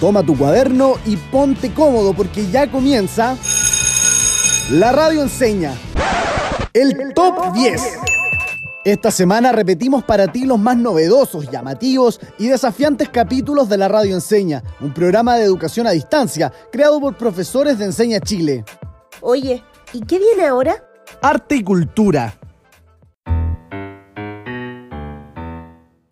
Toma tu cuaderno y ponte cómodo porque ya comienza La Radio Enseña. El Top 10. Esta semana repetimos para ti los más novedosos, llamativos y desafiantes capítulos de la Radio Enseña, un programa de educación a distancia creado por profesores de Enseña Chile. Oye, ¿y qué viene ahora? Arte y cultura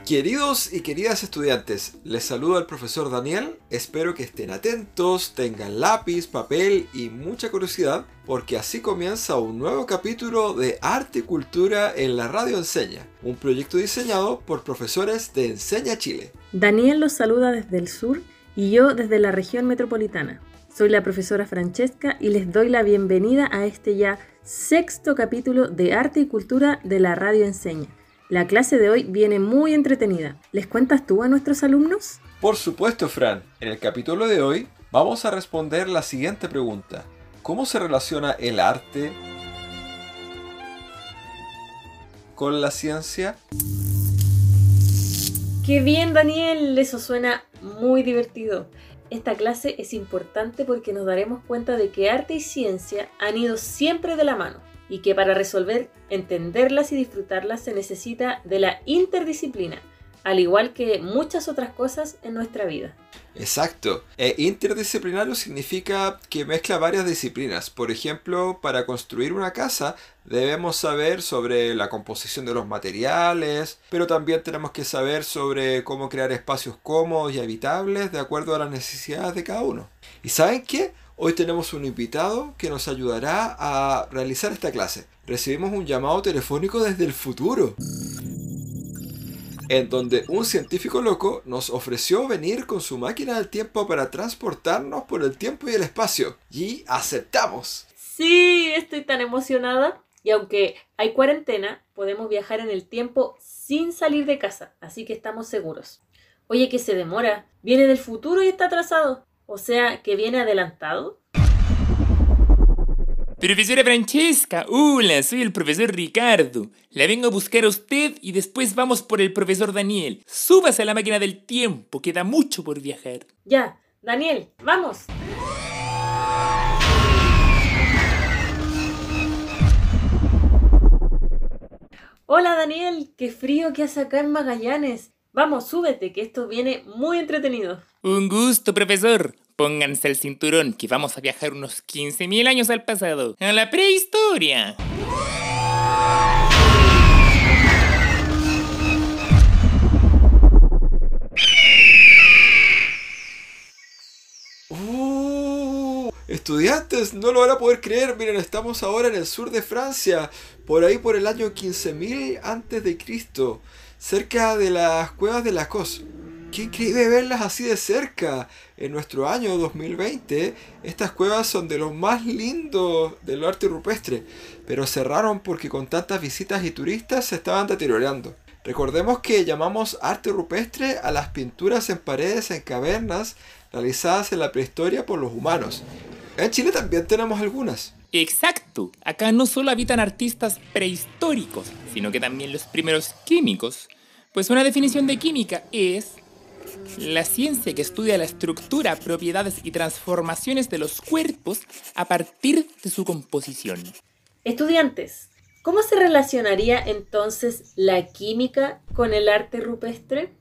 Queridos y queridas estudiantes, les saluda el profesor Daniel. Espero que estén atentos, tengan lápiz, papel y mucha curiosidad, porque así comienza un nuevo capítulo de Arte y Cultura en la Radio Enseña, un proyecto diseñado por profesores de Enseña Chile. Daniel los saluda desde el sur y yo desde la región metropolitana. Soy la profesora Francesca y les doy la bienvenida a este ya sexto capítulo de Arte y Cultura de la Radio Enseña. La clase de hoy viene muy entretenida. ¿Les cuentas tú a nuestros alumnos? Por supuesto, Fran. En el capítulo de hoy vamos a responder la siguiente pregunta. ¿Cómo se relaciona el arte con la ciencia? ¡Qué bien, Daniel! Eso suena muy divertido. Esta clase es importante porque nos daremos cuenta de que arte y ciencia han ido siempre de la mano y que para resolver, entenderlas y disfrutarlas se necesita de la interdisciplina, al igual que muchas otras cosas en nuestra vida. Exacto. E interdisciplinario significa que mezcla varias disciplinas. Por ejemplo, para construir una casa debemos saber sobre la composición de los materiales, pero también tenemos que saber sobre cómo crear espacios cómodos y habitables de acuerdo a las necesidades de cada uno. ¿Y saben qué? Hoy tenemos un invitado que nos ayudará a realizar esta clase. Recibimos un llamado telefónico desde el futuro, en donde un científico loco nos ofreció venir con su máquina del tiempo para transportarnos por el tiempo y el espacio. Y aceptamos. Sí, estoy tan emocionada. Y aunque hay cuarentena, podemos viajar en el tiempo sin salir de casa, así que estamos seguros. Oye, que se demora. Viene del futuro y está atrasado. O sea, que viene adelantado. Profesora Francesca, hola, soy el profesor Ricardo. La vengo a buscar a usted y después vamos por el profesor Daniel. Súbase a la máquina del tiempo, queda mucho por viajar. Ya, Daniel, vamos. Hola Daniel, qué frío que hace acá en Magallanes. Vamos, súbete, que esto viene muy entretenido. Un gusto, profesor. Pónganse el cinturón, que vamos a viajar unos 15.000 años al pasado, a la prehistoria. ¡Uh! Estudiantes, no lo van a poder creer. Miren, estamos ahora en el sur de Francia, por ahí por el año 15.000 antes de Cristo cerca de las cuevas de la Cos. Qué increíble verlas así de cerca. En nuestro año 2020, estas cuevas son de los más lindos del arte rupestre, pero cerraron porque con tantas visitas y turistas se estaban deteriorando. Recordemos que llamamos arte rupestre a las pinturas en paredes en cavernas realizadas en la prehistoria por los humanos. En Chile también tenemos algunas. Exacto, acá no solo habitan artistas prehistóricos, sino que también los primeros químicos. Pues una definición de química es la ciencia que estudia la estructura, propiedades y transformaciones de los cuerpos a partir de su composición. Estudiantes, ¿cómo se relacionaría entonces la química con el arte rupestre?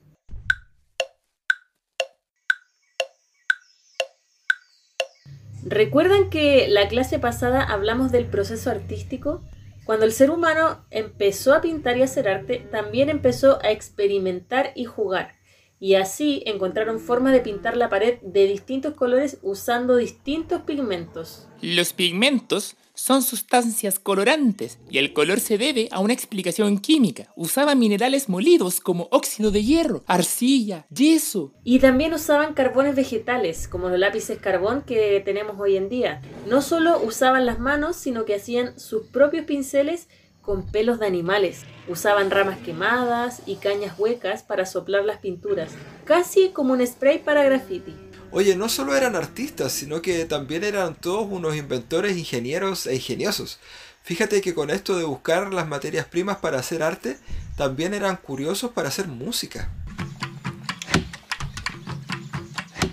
¿Recuerdan que la clase pasada hablamos del proceso artístico? Cuando el ser humano empezó a pintar y hacer arte, también empezó a experimentar y jugar. Y así encontraron formas de pintar la pared de distintos colores usando distintos pigmentos. Los pigmentos son sustancias colorantes y el color se debe a una explicación química. Usaban minerales molidos como óxido de hierro, arcilla, yeso. Y también usaban carbones vegetales como los lápices carbón que tenemos hoy en día. No solo usaban las manos, sino que hacían sus propios pinceles con pelos de animales. Usaban ramas quemadas y cañas huecas para soplar las pinturas, casi como un spray para graffiti. Oye, no solo eran artistas, sino que también eran todos unos inventores, ingenieros e ingeniosos. Fíjate que con esto de buscar las materias primas para hacer arte, también eran curiosos para hacer música.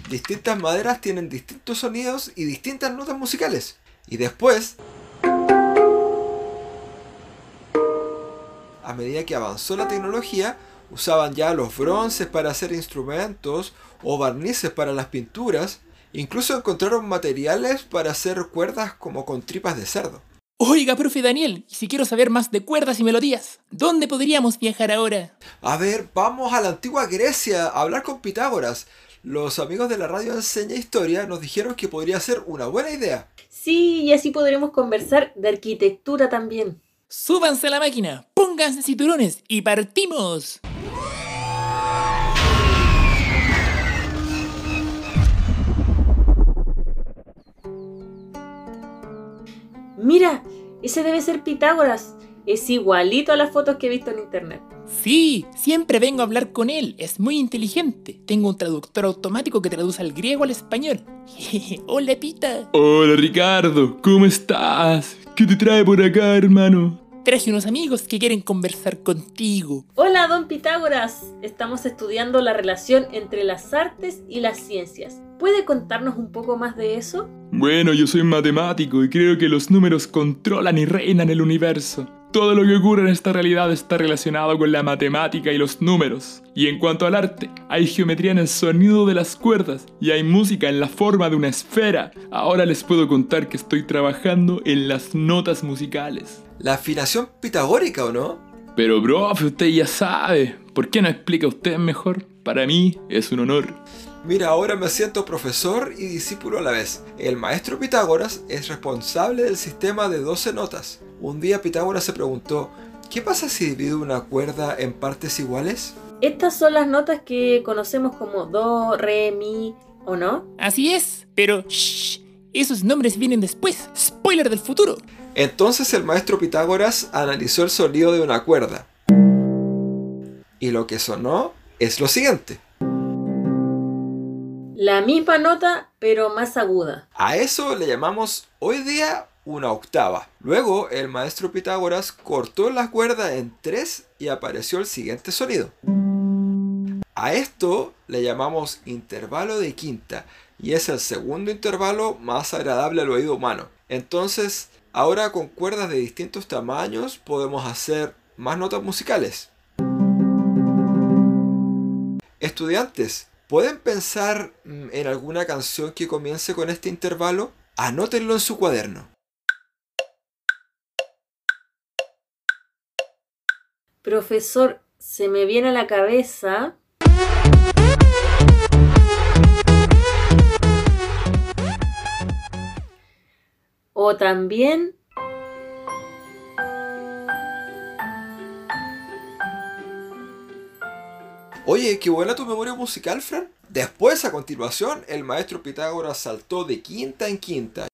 Distintas maderas tienen distintos sonidos y distintas notas musicales. Y después, a medida que avanzó la tecnología, usaban ya los bronces para hacer instrumentos o barnices para las pinturas. Incluso encontraron materiales para hacer cuerdas como con tripas de cerdo. Oiga, profe Daniel, si quiero saber más de cuerdas y melodías, ¿dónde podríamos viajar ahora? A ver, vamos a la antigua Grecia a hablar con Pitágoras. Los amigos de la radio Enseña Historia nos dijeron que podría ser una buena idea. Sí, y así podremos conversar de arquitectura también. Súbanse a la máquina, pónganse cinturones y partimos. Mira, ese debe ser Pitágoras. Es igualito a las fotos que he visto en internet. Sí, siempre vengo a hablar con él, es muy inteligente. Tengo un traductor automático que traduce al griego al español. Hola, Pita. Hola, Ricardo, ¿cómo estás? ¿Qué te trae por acá, hermano? Traje unos amigos que quieren conversar contigo. Hola, don Pitágoras. Estamos estudiando la relación entre las artes y las ciencias. ¿Puede contarnos un poco más de eso? Bueno, yo soy matemático y creo que los números controlan y reinan el universo. Todo lo que ocurre en esta realidad está relacionado con la matemática y los números. Y en cuanto al arte, hay geometría en el sonido de las cuerdas y hay música en la forma de una esfera. Ahora les puedo contar que estoy trabajando en las notas musicales. La afinación pitagórica, ¿o no? Pero profe, usted ya sabe. ¿Por qué no explica usted mejor? Para mí es un honor. Mira, ahora me siento profesor y discípulo a la vez. El maestro Pitágoras es responsable del sistema de 12 notas. Un día Pitágoras se preguntó, ¿qué pasa si divido una cuerda en partes iguales? Estas son las notas que conocemos como do, re, mi, ¿o no? Así es, pero shh, esos nombres vienen después. Spoiler del futuro. Entonces el maestro Pitágoras analizó el sonido de una cuerda. Y lo que sonó es lo siguiente. La misma nota, pero más aguda. A eso le llamamos hoy día una octava. Luego el maestro Pitágoras cortó la cuerda en tres y apareció el siguiente sonido. A esto le llamamos intervalo de quinta y es el segundo intervalo más agradable al oído humano. Entonces, ahora con cuerdas de distintos tamaños podemos hacer más notas musicales. Estudiantes, ¿pueden pensar mm, en alguna canción que comience con este intervalo? Anótenlo en su cuaderno. Profesor, se me viene a la cabeza. O también Oye, qué buena tu memoria musical, Fran. Después, a continuación, el maestro Pitágoras saltó de quinta en quinta.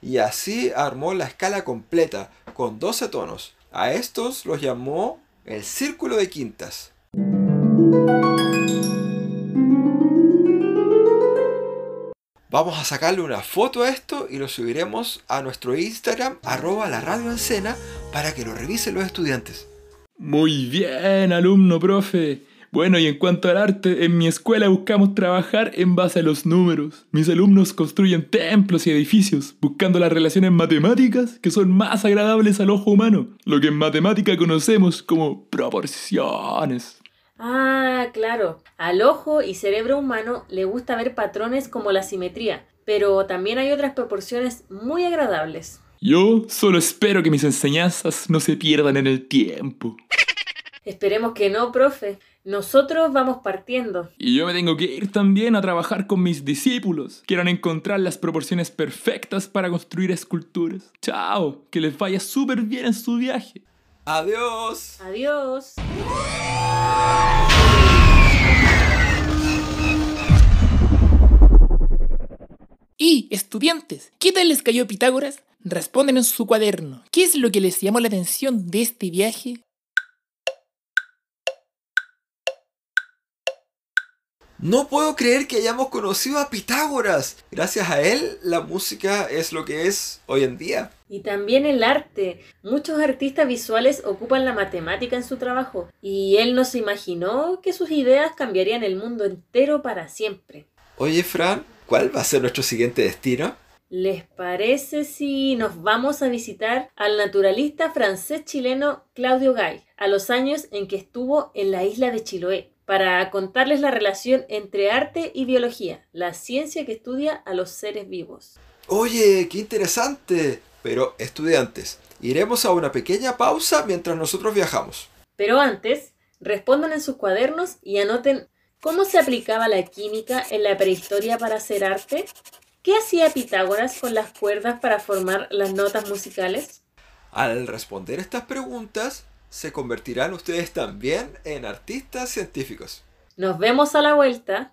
Y así armó la escala completa, con 12 tonos. A estos los llamó el círculo de quintas. Vamos a sacarle una foto a esto y lo subiremos a nuestro Instagram, arroba la radio Encena, para que lo revisen los estudiantes. Muy bien, alumno, profe. Bueno, y en cuanto al arte, en mi escuela buscamos trabajar en base a los números. Mis alumnos construyen templos y edificios, buscando las relaciones matemáticas que son más agradables al ojo humano, lo que en matemática conocemos como proporciones. Ah, claro. Al ojo y cerebro humano le gusta ver patrones como la simetría, pero también hay otras proporciones muy agradables. Yo solo espero que mis enseñanzas no se pierdan en el tiempo. Esperemos que no, profe. Nosotros vamos partiendo. Y yo me tengo que ir también a trabajar con mis discípulos. Quieran encontrar las proporciones perfectas para construir esculturas. Chao, que les vaya súper bien en su viaje. Adiós. Adiós. Y, estudiantes, ¿qué tal les cayó Pitágoras? Responden en su cuaderno. ¿Qué es lo que les llamó la atención de este viaje? No puedo creer que hayamos conocido a Pitágoras. Gracias a él, la música es lo que es hoy en día. Y también el arte. Muchos artistas visuales ocupan la matemática en su trabajo y él no se imaginó que sus ideas cambiarían el mundo entero para siempre. Oye, Fran, ¿cuál va a ser nuestro siguiente destino? ¿Les parece si nos vamos a visitar al naturalista francés chileno Claudio Gay a los años en que estuvo en la isla de Chiloé? para contarles la relación entre arte y biología, la ciencia que estudia a los seres vivos. Oye, qué interesante. Pero, estudiantes, iremos a una pequeña pausa mientras nosotros viajamos. Pero antes, respondan en sus cuadernos y anoten cómo se aplicaba la química en la prehistoria para hacer arte. ¿Qué hacía Pitágoras con las cuerdas para formar las notas musicales? Al responder estas preguntas, se convertirán ustedes también en artistas científicos. Nos vemos a la vuelta.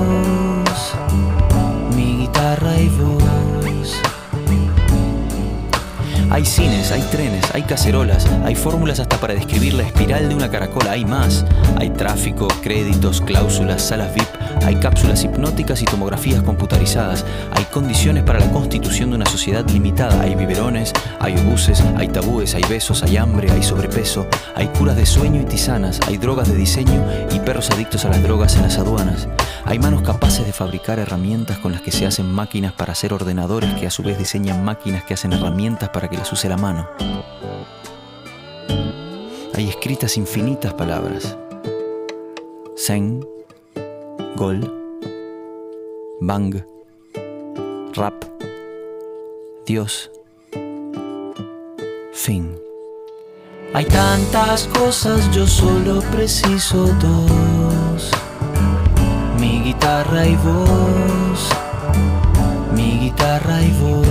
Hay cines, hay trenes, hay cacerolas, hay fórmulas hasta para describir la espiral de una caracola, hay más. Hay tráfico, créditos, cláusulas, salas VIP, hay cápsulas hipnóticas y tomografías computarizadas, hay condiciones para la constitución de una sociedad limitada, hay biberones, hay obuses, hay tabúes, hay besos, hay hambre, hay sobrepeso, hay curas de sueño y tisanas, hay drogas de diseño y perros adictos a las drogas en las aduanas. Hay manos capaces de fabricar herramientas con las que se hacen máquinas para hacer ordenadores que a su vez diseñan máquinas que hacen herramientas para que las use la mano. Hay escritas infinitas palabras. Zen, Gol, Bang, Rap, Dios, Fin. Hay tantas cosas, yo solo preciso dos mi guitarra y voz, mi guitarra y voz.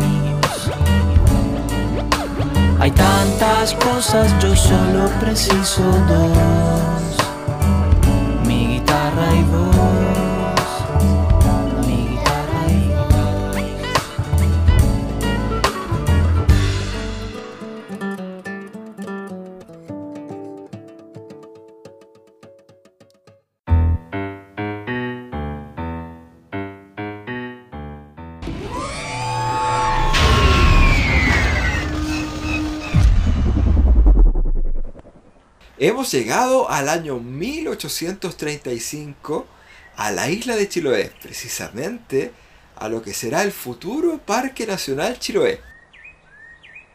Hay tantas cosas, yo solo preciso dos. Hemos llegado al año 1835 a la isla de Chiloé, precisamente a lo que será el futuro Parque Nacional Chiloé.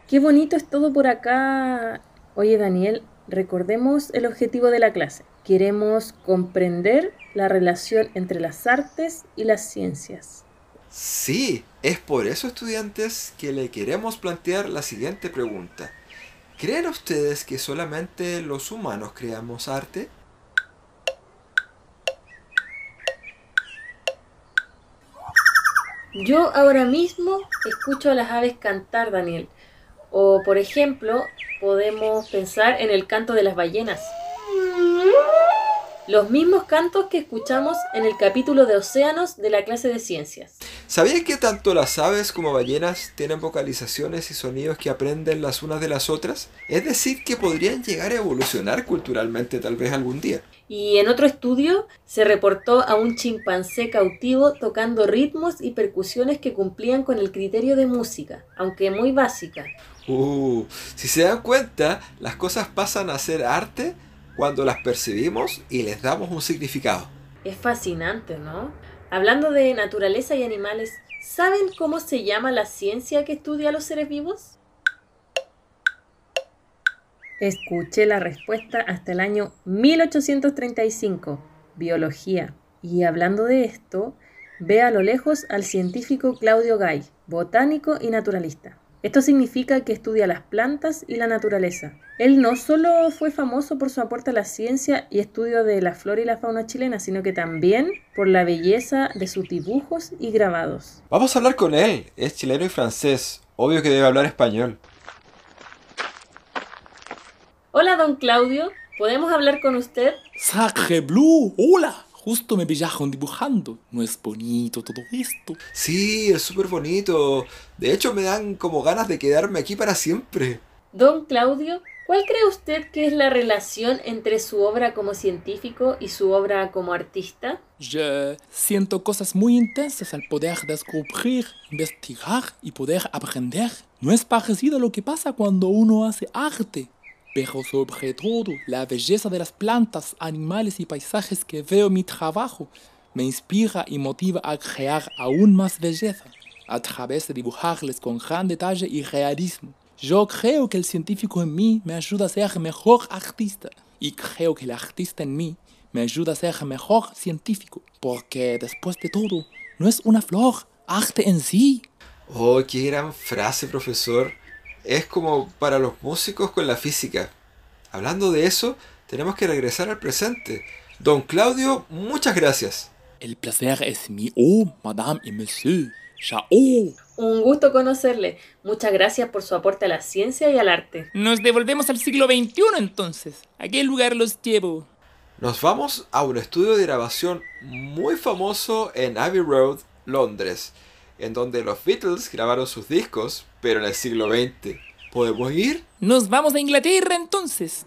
Qué bonito es todo por acá. Oye Daniel, recordemos el objetivo de la clase. Queremos comprender la relación entre las artes y las ciencias. Sí, es por eso estudiantes que le queremos plantear la siguiente pregunta. ¿Creen ustedes que solamente los humanos creamos arte? Yo ahora mismo escucho a las aves cantar, Daniel. O, por ejemplo, podemos pensar en el canto de las ballenas. Los mismos cantos que escuchamos en el capítulo de océanos de la clase de ciencias. ¿Sabías que tanto las aves como ballenas tienen vocalizaciones y sonidos que aprenden las unas de las otras? Es decir, que podrían llegar a evolucionar culturalmente tal vez algún día. Y en otro estudio se reportó a un chimpancé cautivo tocando ritmos y percusiones que cumplían con el criterio de música, aunque muy básica. Uh, si se dan cuenta, las cosas pasan a ser arte cuando las percibimos y les damos un significado. Es fascinante, ¿no? Hablando de naturaleza y animales, ¿saben cómo se llama la ciencia que estudia a los seres vivos? Escuché la respuesta hasta el año 1835, biología. Y hablando de esto, ve a lo lejos al científico Claudio Gay, botánico y naturalista. Esto significa que estudia las plantas y la naturaleza. Él no solo fue famoso por su aporte a la ciencia y estudio de la flora y la fauna chilena, sino que también por la belleza de sus dibujos y grabados. Vamos a hablar con él. Es chileno y francés. Obvio que debe hablar español. Hola, don Claudio. ¿Podemos hablar con usted? Sacre Blue, hola. Justo me pillaron dibujando. ¿No es bonito todo esto? Sí, es súper bonito. De hecho, me dan como ganas de quedarme aquí para siempre. Don Claudio, ¿cuál cree usted que es la relación entre su obra como científico y su obra como artista? Yo siento cosas muy intensas al poder descubrir, investigar y poder aprender. No es parecido a lo que pasa cuando uno hace arte pero sobre todo la belleza de las plantas, animales y paisajes que veo en mi trabajo me inspira y motiva a crear aún más belleza a través de dibujarles con gran detalle y realismo. Yo creo que el científico en mí me ayuda a ser mejor artista y creo que el artista en mí me ayuda a ser mejor científico, porque después de todo, no es una flor, arte en sí. Oh, qué gran frase, profesor es como para los músicos con la física. Hablando de eso, tenemos que regresar al presente. Don Claudio, muchas gracias. El placer es mío, madame y monsieur. Chao. Un gusto conocerle. Muchas gracias por su aporte a la ciencia y al arte. Nos devolvemos al siglo XXI entonces. ¿A qué lugar los llevo? Nos vamos a un estudio de grabación muy famoso en Abbey Road, Londres en donde los Beatles grabaron sus discos, pero en el siglo XX. ¿Podemos ir? Nos vamos a Inglaterra entonces.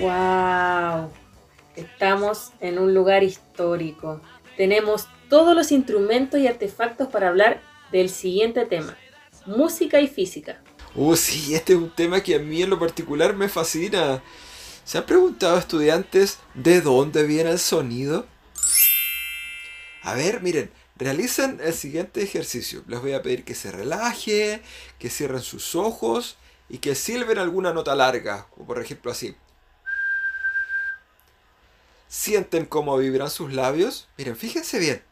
¡Wow! Estamos en un lugar histórico. Tenemos todos los instrumentos y artefactos para hablar del siguiente tema música y física. Uh, sí, este es un tema que a mí en lo particular me fascina. ¿Se han preguntado estudiantes de dónde viene el sonido? A ver, miren, realicen el siguiente ejercicio. Les voy a pedir que se relaje, que cierren sus ojos y que silben alguna nota larga, como por ejemplo así. ¿Sienten cómo vibran sus labios? Miren, fíjense bien.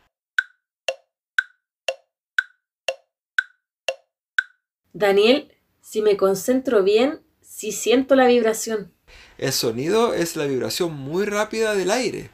Daniel, si me concentro bien, sí siento la vibración. El sonido es la vibración muy rápida del aire,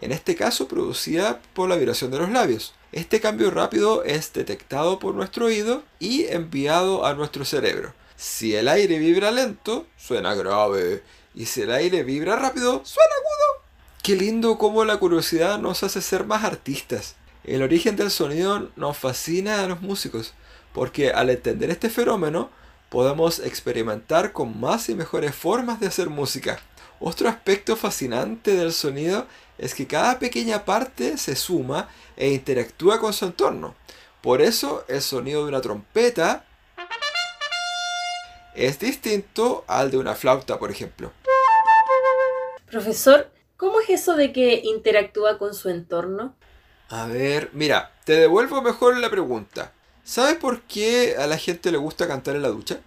en este caso producida por la vibración de los labios. Este cambio rápido es detectado por nuestro oído y enviado a nuestro cerebro. Si el aire vibra lento, suena grave. Y si el aire vibra rápido, suena agudo. Qué lindo cómo la curiosidad nos hace ser más artistas. El origen del sonido nos fascina a los músicos porque al entender este fenómeno podemos experimentar con más y mejores formas de hacer música. Otro aspecto fascinante del sonido es que cada pequeña parte se suma e interactúa con su entorno. Por eso el sonido de una trompeta es distinto al de una flauta, por ejemplo. Profesor, ¿cómo es eso de que interactúa con su entorno? A ver, mira, te devuelvo mejor la pregunta. ¿Sabes por qué a la gente le gusta cantar en la ducha?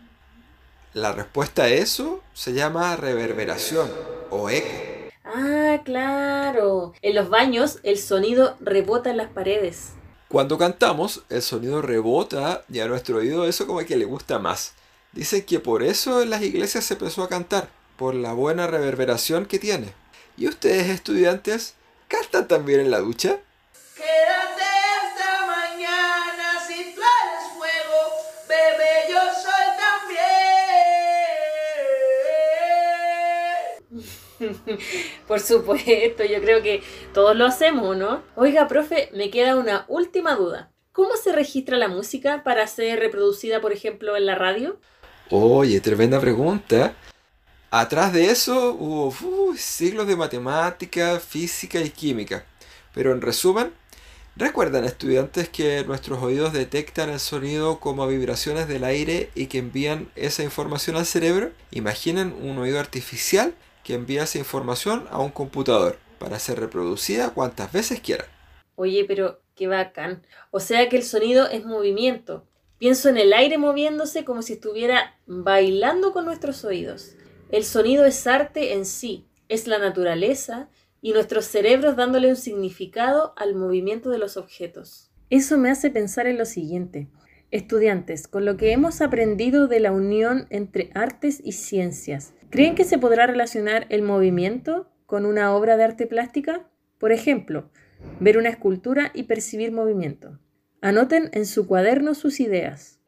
La respuesta a eso se llama reverberación o eco. Ah, claro. En los baños el sonido rebota en las paredes. Cuando cantamos, el sonido rebota y a nuestro oído eso como que le gusta más. Dicen que por eso en las iglesias se empezó a cantar, por la buena reverberación que tiene. ¿Y ustedes estudiantes cantan también en la ducha? Quédate Por supuesto, yo creo que todos lo hacemos, ¿no? Oiga, profe, me queda una última duda. ¿Cómo se registra la música para ser reproducida, por ejemplo, en la radio? Oye, tremenda pregunta. Atrás de eso hubo uh, siglos de matemática, física y química. Pero en resumen, ¿recuerdan estudiantes que nuestros oídos detectan el sonido como vibraciones del aire y que envían esa información al cerebro? Imaginen un oído artificial que envía esa información a un computador para ser reproducida cuantas veces quieran. Oye, pero qué bacán. O sea que el sonido es movimiento. Pienso en el aire moviéndose como si estuviera bailando con nuestros oídos. El sonido es arte en sí, es la naturaleza y nuestros cerebros dándole un significado al movimiento de los objetos. Eso me hace pensar en lo siguiente. Estudiantes, con lo que hemos aprendido de la unión entre artes y ciencias, ¿creen que se podrá relacionar el movimiento con una obra de arte plástica? Por ejemplo, ver una escultura y percibir movimiento. Anoten en su cuaderno sus ideas.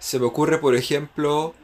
Se me ocurre, por ejemplo,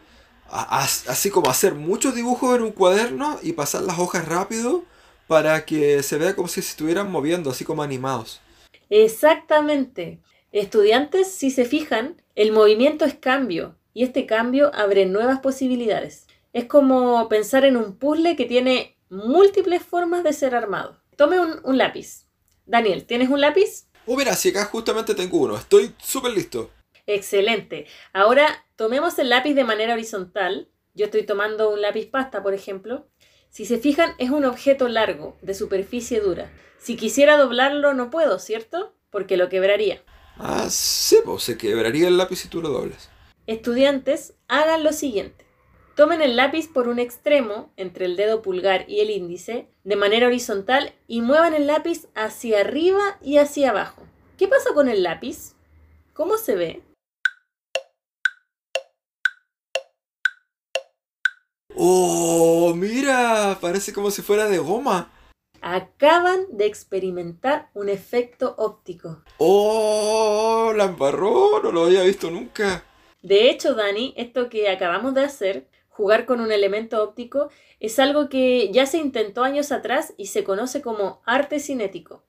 a- así como hacer muchos dibujos en un cuaderno y pasar las hojas rápido para que se vea como si se estuvieran moviendo, así como animados. Exactamente. Estudiantes, si se fijan, el movimiento es cambio y este cambio abre nuevas posibilidades. Es como pensar en un puzzle que tiene múltiples formas de ser armado. Tome un, un lápiz. Daniel, ¿tienes un lápiz? Oh, mira, si acá justamente tengo uno, estoy súper listo. Excelente. Ahora tomemos el lápiz de manera horizontal. Yo estoy tomando un lápiz pasta, por ejemplo. Si se fijan, es un objeto largo, de superficie dura. Si quisiera doblarlo, no puedo, ¿cierto? Porque lo quebraría. Ah, sí, pues se quebraría el lápiz si tú lo doblas. Estudiantes, hagan lo siguiente. Tomen el lápiz por un extremo, entre el dedo pulgar y el índice, de manera horizontal y muevan el lápiz hacia arriba y hacia abajo. ¿Qué pasa con el lápiz? ¿Cómo se ve? Oh, mira, parece como si fuera de goma. Acaban de experimentar un efecto óptico. Oh, la embarró, no lo había visto nunca. De hecho, Dani, esto que acabamos de hacer, jugar con un elemento óptico, es algo que ya se intentó años atrás y se conoce como arte cinético.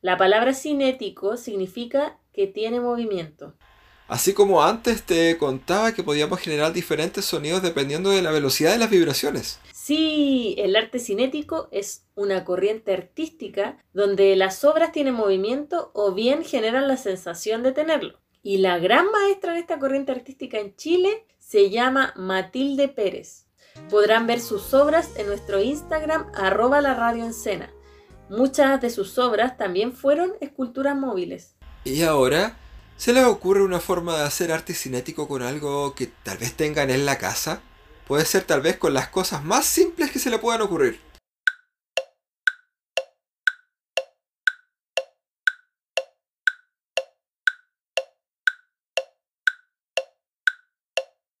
La palabra cinético significa que tiene movimiento. Así como antes te contaba que podíamos generar diferentes sonidos dependiendo de la velocidad de las vibraciones. Sí, el arte cinético es una corriente artística donde las obras tienen movimiento o bien generan la sensación de tenerlo. Y la gran maestra de esta corriente artística en Chile se llama Matilde Pérez. Podrán ver sus obras en nuestro Instagram arroba la radio Encena. Muchas de sus obras también fueron esculturas móviles. Y ahora, ¿se les ocurre una forma de hacer arte cinético con algo que tal vez tengan en la casa? Puede ser tal vez con las cosas más simples que se le puedan ocurrir.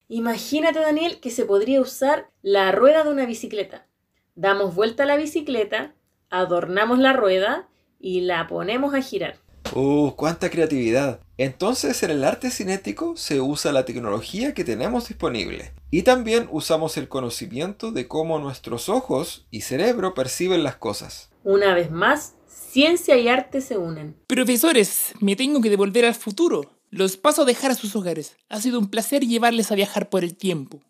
Imagínate, Daniel, que se podría usar la rueda de una bicicleta. Damos vuelta a la bicicleta, adornamos la rueda y la ponemos a girar. ¡Uh, cuánta creatividad! Entonces en el arte cinético se usa la tecnología que tenemos disponible. Y también usamos el conocimiento de cómo nuestros ojos y cerebro perciben las cosas. Una vez más, ciencia y arte se unen. Profesores, me tengo que devolver al futuro. Los paso a dejar a sus hogares. Ha sido un placer llevarles a viajar por el tiempo.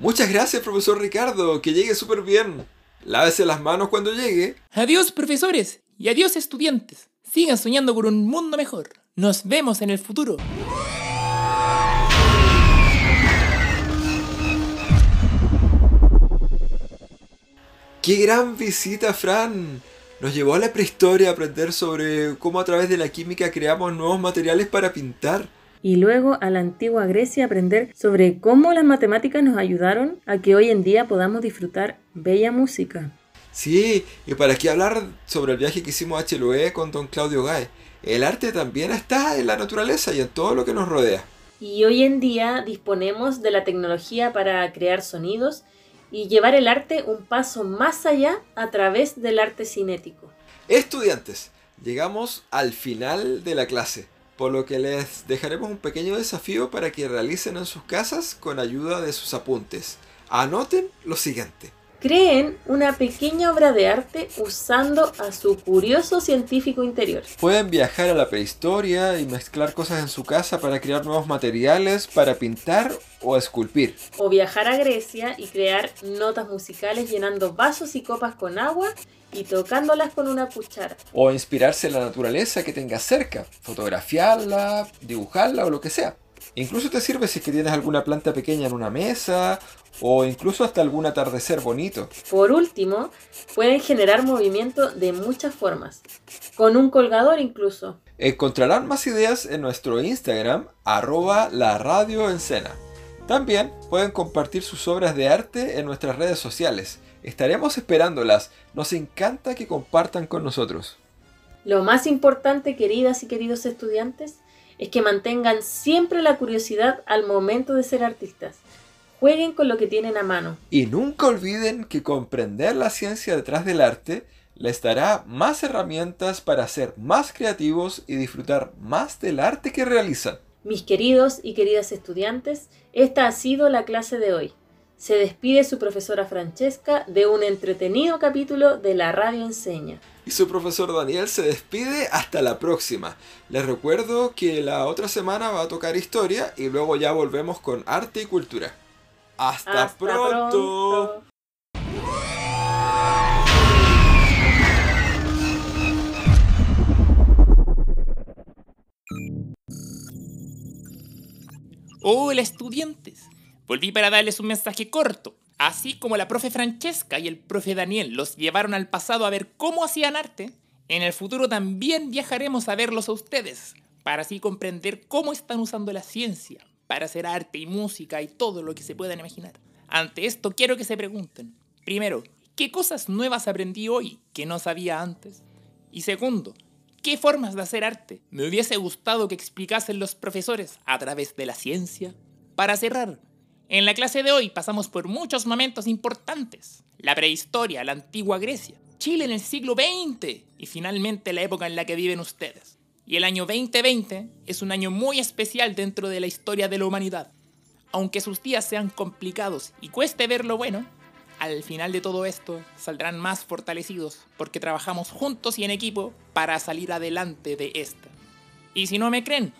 Muchas gracias, profesor Ricardo. Que llegue súper bien. Lávese las manos cuando llegue. Adiós, profesores. Y adiós, estudiantes. Sigan soñando con un mundo mejor. Nos vemos en el futuro. ¡Qué gran visita, Fran! Nos llevó a la prehistoria a aprender sobre cómo a través de la química creamos nuevos materiales para pintar. Y luego a la antigua Grecia aprender sobre cómo las matemáticas nos ayudaron a que hoy en día podamos disfrutar bella música. Sí, y para aquí hablar sobre el viaje que hicimos a Chiloé con don Claudio Gae. El arte también está en la naturaleza y en todo lo que nos rodea. Y hoy en día disponemos de la tecnología para crear sonidos y llevar el arte un paso más allá a través del arte cinético. Estudiantes, llegamos al final de la clase, por lo que les dejaremos un pequeño desafío para que realicen en sus casas con ayuda de sus apuntes. Anoten lo siguiente. Creen una pequeña obra de arte usando a su curioso científico interior. Pueden viajar a la prehistoria y mezclar cosas en su casa para crear nuevos materiales para pintar o esculpir. O viajar a Grecia y crear notas musicales llenando vasos y copas con agua y tocándolas con una cuchara. O inspirarse en la naturaleza que tengas cerca, fotografiarla, dibujarla o lo que sea. Incluso te sirve si es que tienes alguna planta pequeña en una mesa o incluso hasta algún atardecer bonito. Por último, pueden generar movimiento de muchas formas, con un colgador incluso. Encontrarán más ideas en nuestro Instagram, arroba la radio También pueden compartir sus obras de arte en nuestras redes sociales. Estaremos esperándolas. Nos encanta que compartan con nosotros. Lo más importante, queridas y queridos estudiantes, es que mantengan siempre la curiosidad al momento de ser artistas. Jueguen con lo que tienen a mano. Y nunca olviden que comprender la ciencia detrás del arte les dará más herramientas para ser más creativos y disfrutar más del arte que realizan. Mis queridos y queridas estudiantes, esta ha sido la clase de hoy. Se despide su profesora Francesca de un entretenido capítulo de La Radio Enseña. Y su profesor Daniel se despide hasta la próxima. Les recuerdo que la otra semana va a tocar historia y luego ya volvemos con arte y cultura. Hasta, Hasta pronto. pronto. Hola estudiantes. Volví para darles un mensaje corto. Así como la profe Francesca y el profe Daniel los llevaron al pasado a ver cómo hacían arte, en el futuro también viajaremos a verlos a ustedes, para así comprender cómo están usando la ciencia para hacer arte y música y todo lo que se puedan imaginar. Ante esto quiero que se pregunten, primero, ¿qué cosas nuevas aprendí hoy que no sabía antes? Y segundo, ¿qué formas de hacer arte me hubiese gustado que explicasen los profesores a través de la ciencia? Para cerrar, en la clase de hoy pasamos por muchos momentos importantes. La prehistoria, la antigua Grecia, Chile en el siglo XX y finalmente la época en la que viven ustedes. Y el año 2020 es un año muy especial dentro de la historia de la humanidad. Aunque sus días sean complicados y cueste ver lo bueno, al final de todo esto saldrán más fortalecidos porque trabajamos juntos y en equipo para salir adelante de esta. Y si no me creen,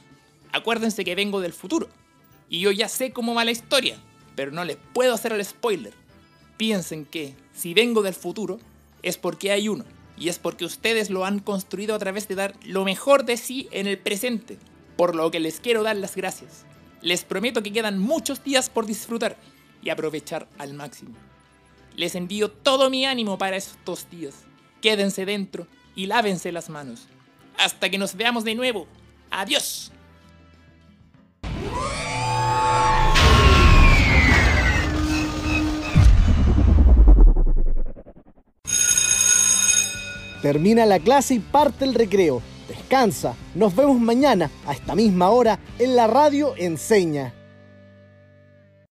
acuérdense que vengo del futuro. Y yo ya sé cómo va la historia, pero no les puedo hacer el spoiler. Piensen que si vengo del futuro es porque hay uno. Y es porque ustedes lo han construido a través de dar lo mejor de sí en el presente. Por lo que les quiero dar las gracias. Les prometo que quedan muchos días por disfrutar y aprovechar al máximo. Les envío todo mi ánimo para estos días. Quédense dentro y lávense las manos. Hasta que nos veamos de nuevo. Adiós. Termina la clase y parte el recreo. Descansa. Nos vemos mañana a esta misma hora en la radio Enseña.